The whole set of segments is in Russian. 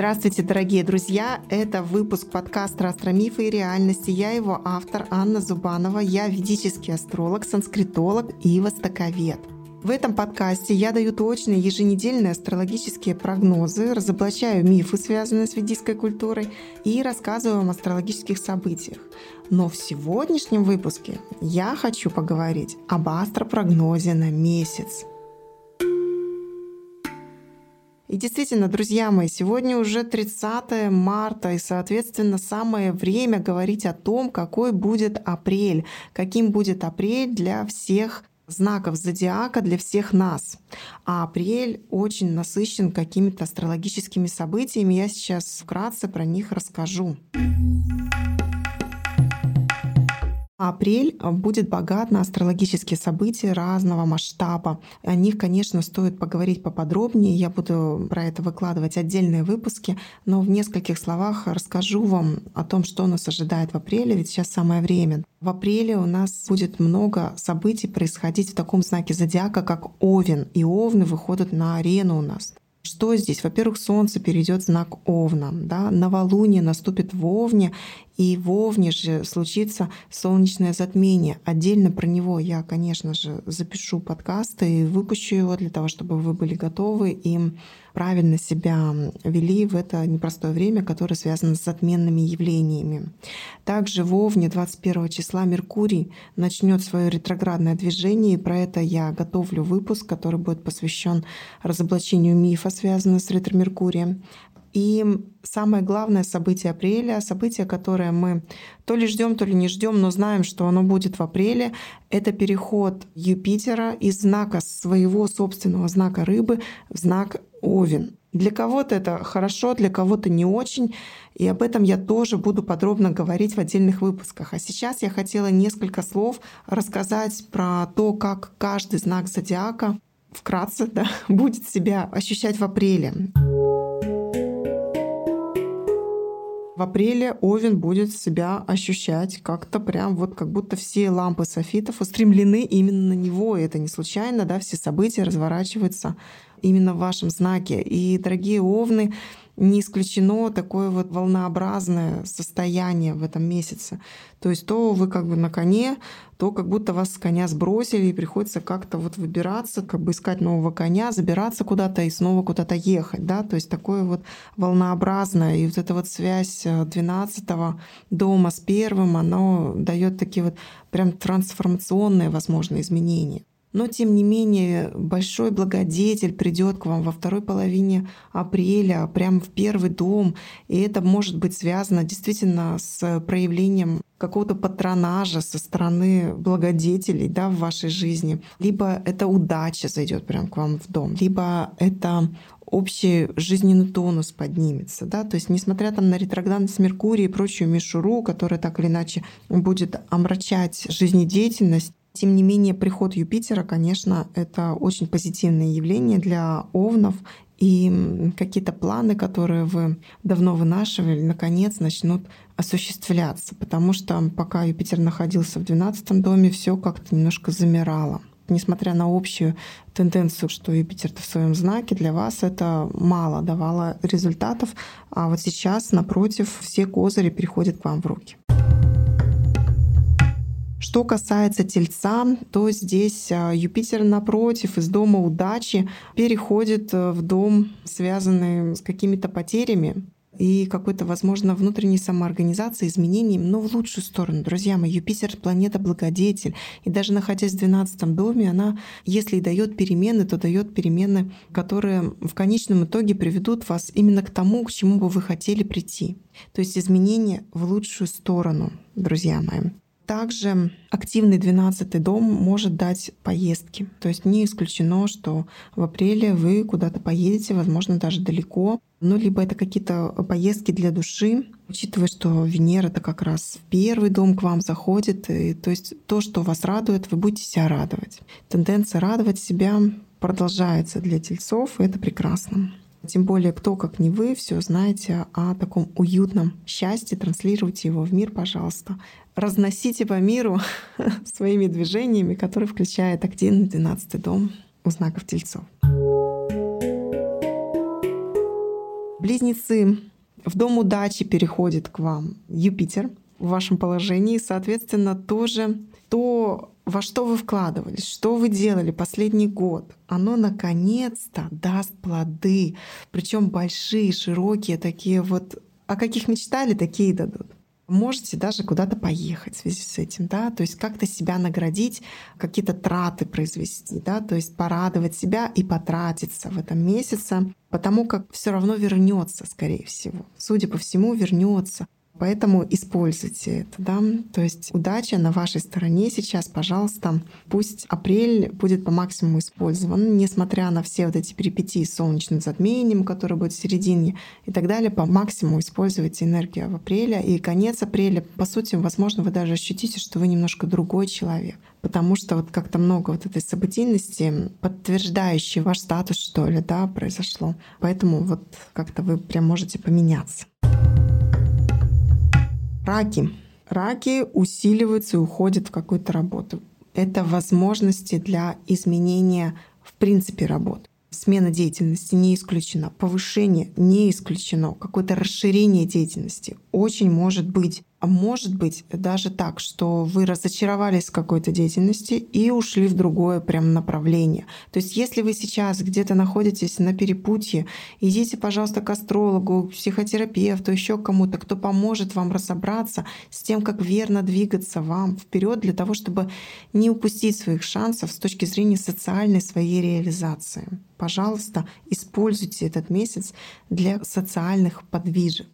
Здравствуйте, дорогие друзья! Это выпуск подкаста «Астромифы и реальности». Я его автор Анна Зубанова. Я ведический астролог, санскритолог и востоковед. В этом подкасте я даю точные еженедельные астрологические прогнозы, разоблачаю мифы, связанные с ведической культурой, и рассказываю вам о астрологических событиях. Но в сегодняшнем выпуске я хочу поговорить об астропрогнозе на месяц. И действительно, друзья мои, сегодня уже 30 марта, и, соответственно, самое время говорить о том, какой будет апрель, каким будет апрель для всех знаков зодиака для всех нас. А апрель очень насыщен какими-то астрологическими событиями. Я сейчас вкратце про них расскажу. Апрель э, будет богат на астрологические события разного масштаба. О них, конечно, стоит поговорить поподробнее. Я буду про это выкладывать отдельные выпуски, но в нескольких словах расскажу вам о том, что нас ожидает в апреле, ведь сейчас самое время. В апреле у нас будет много событий происходить в таком знаке зодиака, как Овен. И Овны выходят на арену у нас. Что здесь? Во-первых, Солнце перейдет в знак Овна, да, новолуние наступит в Овне, и в Овне же случится солнечное затмение. Отдельно про него я, конечно же, запишу подкаст и выпущу его для того, чтобы вы были готовы и правильно себя вели в это непростое время, которое связано с затменными явлениями. Также в Овне 21 числа Меркурий начнет свое ретроградное движение, и про это я готовлю выпуск, который будет посвящен разоблачению мифа, связанного с ретро-меркурием. И самое главное событие апреля, событие, которое мы то ли ждем, то ли не ждем, но знаем, что оно будет в апреле, это переход Юпитера из знака своего собственного знака рыбы в знак Овен. Для кого-то это хорошо, для кого-то не очень. И об этом я тоже буду подробно говорить в отдельных выпусках. А сейчас я хотела несколько слов рассказать про то, как каждый знак зодиака вкратце да, будет себя ощущать в апреле. В апреле Овен будет себя ощущать как-то прям вот как будто все лампы софитов устремлены именно на него. И это не случайно, да, все события разворачиваются именно в вашем знаке. И, дорогие Овны, не исключено такое вот волнообразное состояние в этом месяце. То есть то вы как бы на коне, то как будто вас с коня сбросили, и приходится как-то вот выбираться, как бы искать нового коня, забираться куда-то и снова куда-то ехать. Да? То есть такое вот волнообразное. И вот эта вот связь 12 э, дома с первым, оно дает такие вот прям трансформационные, возможно, изменения. Но, тем не менее, большой благодетель придет к вам во второй половине апреля, прямо в первый дом. И это может быть связано действительно с проявлением какого-то патронажа со стороны благодетелей да, в вашей жизни. Либо это удача зайдет прямо к вам в дом, либо это общий жизненный тонус поднимется. Да? То есть, несмотря там на ретроградность Меркурия и прочую мишуру, которая так или иначе будет омрачать жизнедеятельность, тем не менее, приход Юпитера, конечно, это очень позитивное явление для овнов, и какие-то планы, которые вы давно вынашивали, наконец начнут осуществляться, потому что пока Юпитер находился в 12 доме, все как-то немножко замирало. Несмотря на общую тенденцию, что Юпитер в своем знаке, для вас это мало давало результатов, а вот сейчас, напротив, все козыри переходят к вам в руки. Что касается Тельца, то здесь а, Юпитер напротив из дома удачи переходит э, в дом, связанный с какими-то потерями и какой-то, возможно, внутренней самоорганизацией, изменением, но в лучшую сторону. Друзья мои, Юпитер — планета благодетель. И даже находясь в 12 доме, она, если и дает перемены, то дает перемены, которые в конечном итоге приведут вас именно к тому, к чему бы вы хотели прийти. То есть изменения в лучшую сторону, друзья мои. Также активный 12 дом может дать поездки. То есть не исключено, что в апреле вы куда-то поедете, возможно, даже далеко. Ну, либо это какие-то поездки для души, учитывая, что Венера это как раз в первый дом к вам заходит. И, то есть то, что вас радует, вы будете себя радовать. Тенденция радовать себя продолжается для тельцов, и это прекрасно. Тем более, кто, как не вы, все знаете о таком уютном счастье, транслируйте его в мир, пожалуйста. Разносите по миру своими движениями, которые включают активный 12 дом у знаков Тельцов. Близнецы. В дом удачи переходит к вам Юпитер в вашем положении. Соответственно, тоже то, во что вы вкладывались, что вы делали последний год, оно наконец-то даст плоды. Причем большие, широкие, такие вот, о каких мечтали, такие дадут можете даже куда-то поехать в связи с этим, да, то есть как-то себя наградить, какие-то траты произвести, да, то есть порадовать себя и потратиться в этом месяце, потому как все равно вернется, скорее всего. Судя по всему, вернется. Поэтому используйте это, да. То есть удача на вашей стороне сейчас, пожалуйста. Пусть апрель будет по максимуму использован, несмотря на все вот эти перипетии с солнечным затмением, которое будет в середине и так далее. По максимуму используйте энергию в апреле. И конец апреля, по сути, возможно, вы даже ощутите, что вы немножко другой человек. Потому что вот как-то много вот этой событийности, подтверждающей ваш статус, что ли, да, произошло. Поэтому вот как-то вы прям можете поменяться. Раки. Раки усиливаются и уходят в какую-то работу. Это возможности для изменения в принципе работы. Смена деятельности не исключена, повышение не исключено, какое-то расширение деятельности очень может быть. А может быть даже так, что вы разочаровались в какой-то деятельности и ушли в другое прям направление. То есть если вы сейчас где-то находитесь на перепутье, идите, пожалуйста, к астрологу, психотерапевту, еще кому-то, кто поможет вам разобраться с тем, как верно двигаться вам вперед для того, чтобы не упустить своих шансов с точки зрения социальной своей реализации. Пожалуйста, используйте этот месяц для социальных подвижек.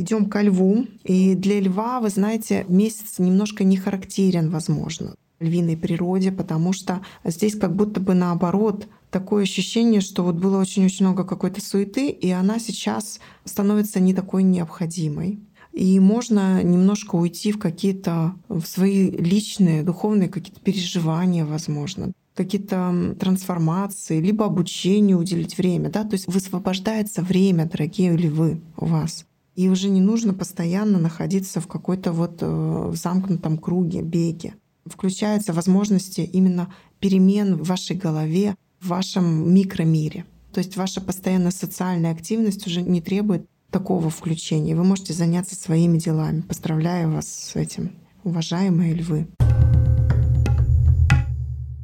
Идем ко льву. И для льва, вы знаете, месяц немножко не характерен, возможно, львиной природе, потому что здесь как будто бы наоборот такое ощущение, что вот было очень-очень много какой-то суеты, и она сейчас становится не такой необходимой. И можно немножко уйти в какие-то в свои личные, духовные какие-то переживания, возможно какие-то трансформации, либо обучению уделить время, да, то есть высвобождается время, дорогие львы, у вас. И уже не нужно постоянно находиться в какой-то вот э, замкнутом круге, беге. Включаются возможности именно перемен в вашей голове, в вашем микромире. То есть ваша постоянная социальная активность уже не требует такого включения. Вы можете заняться своими делами. Поздравляю вас с этим, уважаемые львы.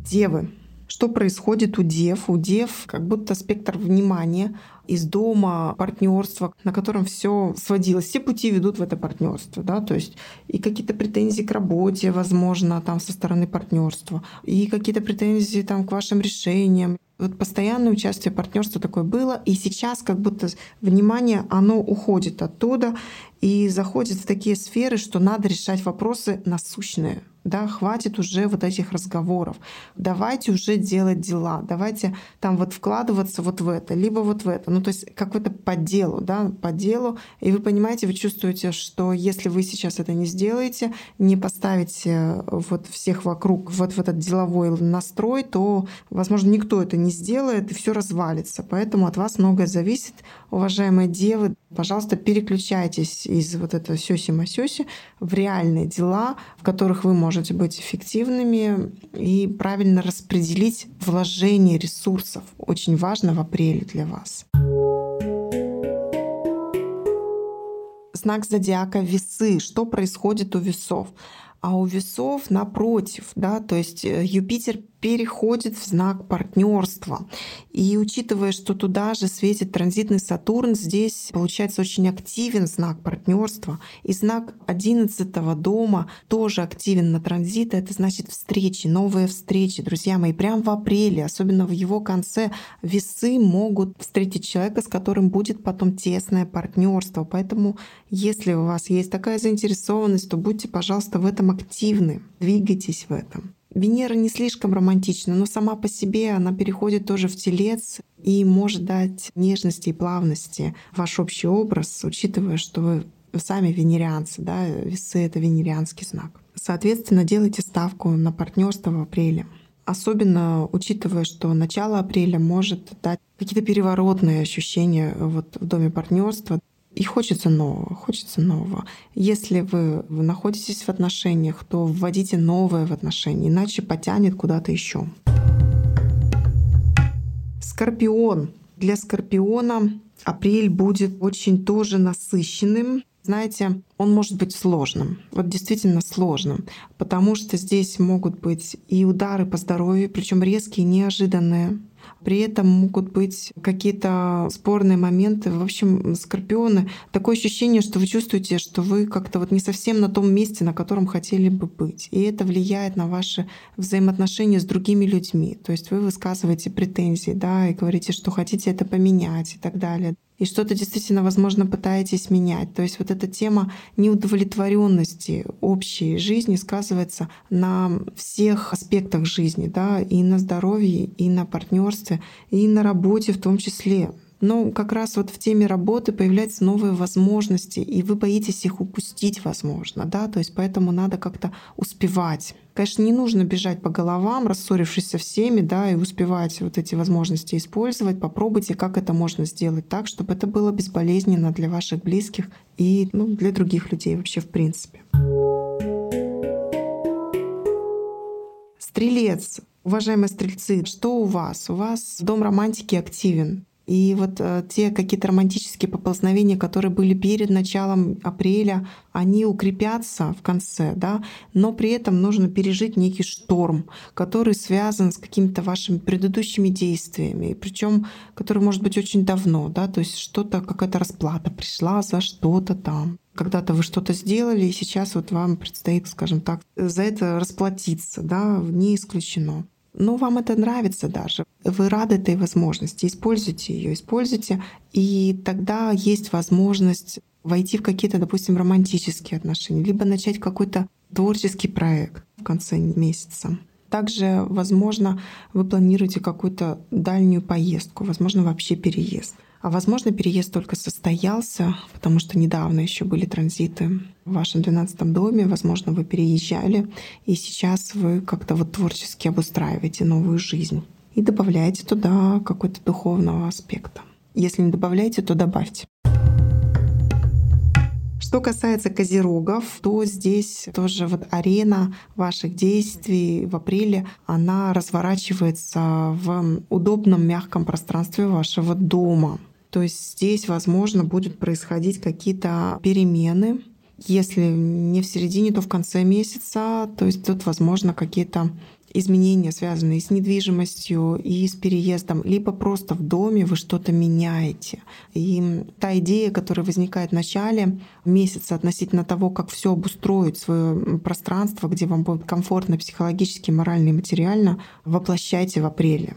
Девы. Что происходит у дев? У дев как будто спектр внимания из дома, партнерства, на котором все сводилось. Все пути ведут в это партнерство, да, то есть и какие-то претензии к работе, возможно, там со стороны партнерства, и какие-то претензии там к вашим решениям. Вот постоянное участие партнерства такое было, и сейчас как будто внимание, оно уходит оттуда и заходит в такие сферы, что надо решать вопросы насущные, да, хватит уже вот этих разговоров. Давайте уже делать дела, давайте там вот вкладываться вот в это, либо вот в это. Ну, то есть какой-то по делу, да, по делу. И вы понимаете, вы чувствуете, что если вы сейчас это не сделаете, не поставите вот всех вокруг вот в этот деловой настрой, то, возможно, никто это не сделает, и все развалится. Поэтому от вас многое зависит, уважаемые девы. Пожалуйста, переключайтесь из вот этого сёси-масёси в реальные дела, в которых вы можете быть эффективными и правильно распределить вложение ресурсов. Очень важно в апреле для вас. Знак зодиака весы. Что происходит у весов? А у весов напротив, да, то есть э, Юпитер переходит в знак партнерства. И учитывая, что туда же светит транзитный Сатурн, здесь получается очень активен знак партнерства. И знак 11 дома тоже активен на транзиты. Это значит встречи, новые встречи, друзья мои. Прямо в апреле, особенно в его конце, весы могут встретить человека, с которым будет потом тесное партнерство. Поэтому, если у вас есть такая заинтересованность, то будьте, пожалуйста, в этом активны, двигайтесь в этом. Венера не слишком романтична, но сама по себе она переходит тоже в телец и может дать нежности и плавности ваш общий образ, учитывая, что вы сами венерианцы, да, весы — это венерианский знак. Соответственно, делайте ставку на партнерство в апреле. Особенно учитывая, что начало апреля может дать какие-то переворотные ощущения вот в доме партнерства. И хочется нового, хочется нового. Если вы, находитесь в отношениях, то вводите новое в отношения, иначе потянет куда-то еще. Скорпион. Для Скорпиона апрель будет очень тоже насыщенным. Знаете, он может быть сложным, вот действительно сложным, потому что здесь могут быть и удары по здоровью, причем резкие, неожиданные. При этом могут быть какие-то спорные моменты. В общем, скорпионы, такое ощущение, что вы чувствуете, что вы как-то вот не совсем на том месте, на котором хотели бы быть. И это влияет на ваши взаимоотношения с другими людьми. То есть вы высказываете претензии, да, и говорите, что хотите это поменять и так далее и что-то действительно, возможно, пытаетесь менять. То есть вот эта тема неудовлетворенности общей жизни сказывается на всех аспектах жизни, да, и на здоровье, и на партнерстве, и на работе в том числе. Но как раз вот в теме работы появляются новые возможности, и вы боитесь их упустить, возможно, да, то есть поэтому надо как-то успевать. Конечно, не нужно бежать по головам, рассорившись со всеми, да, и успевать вот эти возможности использовать. Попробуйте, как это можно сделать так, чтобы это было безболезненно для ваших близких и ну, для других людей вообще в принципе. Стрелец. Уважаемые стрельцы, что у вас? У вас дом романтики активен. И вот э, те какие-то романтические поползновения, которые были перед началом апреля, они укрепятся в конце, да, но при этом нужно пережить некий шторм, который связан с какими-то вашими предыдущими действиями, причем который может быть очень давно, да, то есть что-то, какая-то расплата пришла за что-то там. Когда-то вы что-то сделали, и сейчас вот вам предстоит, скажем так, за это расплатиться, да, не исключено. Но вам это нравится даже. Вы рады этой возможности, используйте ее, используйте, и тогда есть возможность войти в какие-то, допустим, романтические отношения, либо начать какой-то творческий проект в конце месяца. Также, возможно, вы планируете какую-то дальнюю поездку, возможно, вообще переезд. А возможно, переезд только состоялся, потому что недавно еще были транзиты в вашем 12 доме. Возможно, вы переезжали, и сейчас вы как-то вот творчески обустраиваете новую жизнь и добавляете туда какой-то духовного аспекта. Если не добавляете, то добавьте. Что касается козерогов, то здесь тоже вот арена ваших действий в апреле, она разворачивается в удобном мягком пространстве вашего дома. То есть здесь, возможно, будут происходить какие-то перемены. Если не в середине, то в конце месяца. То есть тут, возможно, какие-то изменения, связанные с недвижимостью и с переездом, либо просто в доме вы что-то меняете. И та идея, которая возникает в начале месяца относительно того, как все обустроить, свое пространство, где вам будет комфортно психологически, морально и материально, воплощайте в апреле.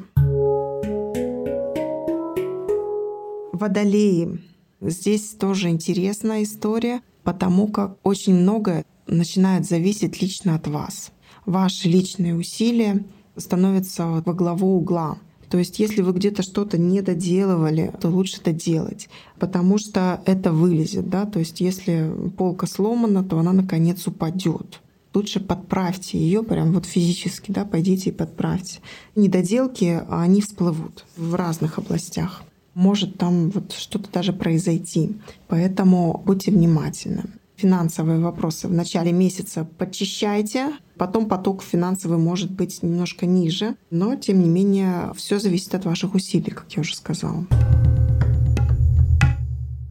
Водолеи. Здесь тоже интересная история, потому как очень многое начинает зависеть лично от вас. Ваши личные усилия становятся во главу угла. То есть если вы где-то что-то не доделывали, то лучше доделать, потому что это вылезет. Да? То есть если полка сломана, то она наконец упадет. Лучше подправьте ее прям вот физически, да, пойдите и подправьте. Недоделки, они всплывут в разных областях может там вот что-то даже произойти. Поэтому будьте внимательны. Финансовые вопросы в начале месяца подчищайте, потом поток финансовый может быть немножко ниже, но тем не менее все зависит от ваших усилий, как я уже сказала.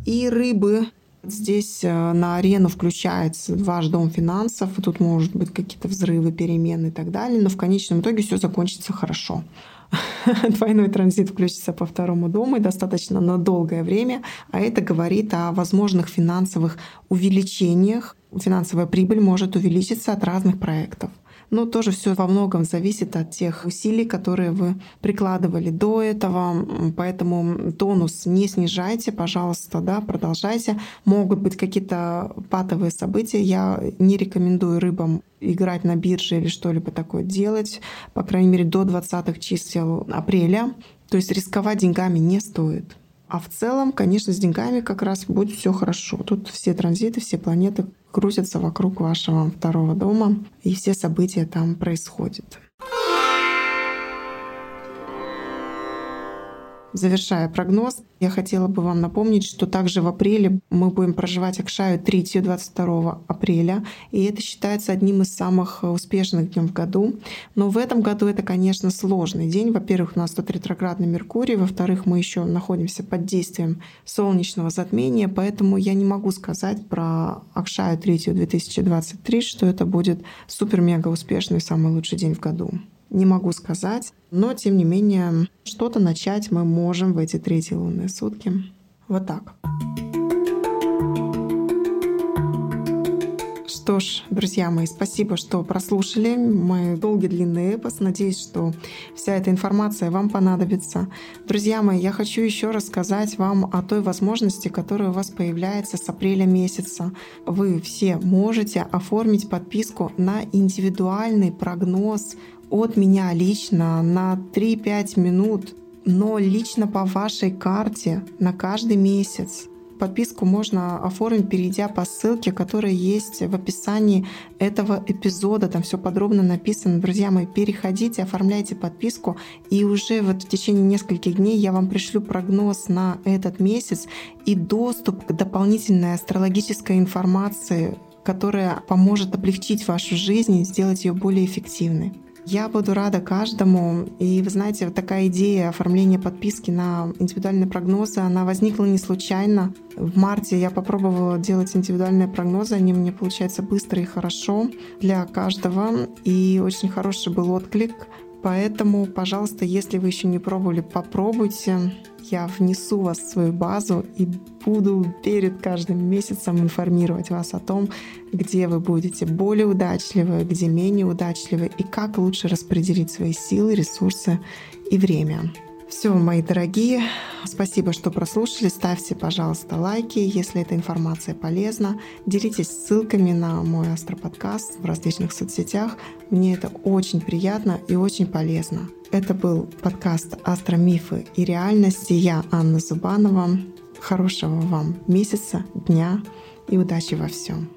И рыбы Здесь э, на арену включается ваш дом финансов, и тут может быть какие-то взрывы, перемены и так далее, но в конечном итоге все закончится хорошо. двойной транзит включится по второму дому и достаточно на долгое время, а это говорит о возможных финансовых увеличениях. Финансовая прибыль может увеличиться от разных проектов. Но тоже все во многом зависит от тех усилий, которые вы прикладывали до этого. Поэтому тонус не снижайте, пожалуйста, да, продолжайте. Могут быть какие-то патовые события. Я не рекомендую рыбам играть на бирже или что-либо такое делать, по крайней мере, до 20 чисел апреля. То есть рисковать деньгами не стоит. А в целом, конечно, с деньгами как раз будет все хорошо. Тут все транзиты, все планеты крутятся вокруг вашего второго дома, и все события там происходят. Завершая прогноз, я хотела бы вам напомнить, что также в апреле мы будем проживать Акшаю 3 22 апреля, и это считается одним из самых успешных дней в году. Но в этом году это, конечно, сложный день. Во-первых, у нас тут ретроградный Меркурий, во-вторых, мы еще находимся под действием солнечного затмения, поэтому я не могу сказать про Акшаю 3 2023, что это будет супер-мега успешный самый лучший день в году не могу сказать. Но, тем не менее, что-то начать мы можем в эти третьи лунные сутки. Вот так. Что ж, друзья мои, спасибо, что прослушали мой долгий длинный эпос. Надеюсь, что вся эта информация вам понадобится. Друзья мои, я хочу еще рассказать вам о той возможности, которая у вас появляется с апреля месяца. Вы все можете оформить подписку на индивидуальный прогноз от меня лично на 3-5 минут, но лично по вашей карте на каждый месяц. Подписку можно оформить, перейдя по ссылке, которая есть в описании этого эпизода. Там все подробно написано. Друзья мои, переходите, оформляйте подписку, и уже вот в течение нескольких дней я вам пришлю прогноз на этот месяц и доступ к дополнительной астрологической информации, которая поможет облегчить вашу жизнь и сделать ее более эффективной. Я буду рада каждому. И вы знаете, вот такая идея оформления подписки на индивидуальные прогнозы, она возникла не случайно. В марте я попробовала делать индивидуальные прогнозы, они мне получаются быстро и хорошо для каждого. И очень хороший был отклик. Поэтому, пожалуйста, если вы еще не пробовали, попробуйте. Я внесу вас в свою базу и буду перед каждым месяцем информировать вас о том, где вы будете более удачливы, где менее удачливы и как лучше распределить свои силы, ресурсы и время. Все, мои дорогие, спасибо, что прослушали. Ставьте, пожалуйста, лайки, если эта информация полезна. Делитесь ссылками на мой астроподкаст в различных соцсетях. Мне это очень приятно и очень полезно. Это был подкаст «Астромифы и реальности». Я Анна Зубанова. Хорошего вам месяца, дня и удачи во всем.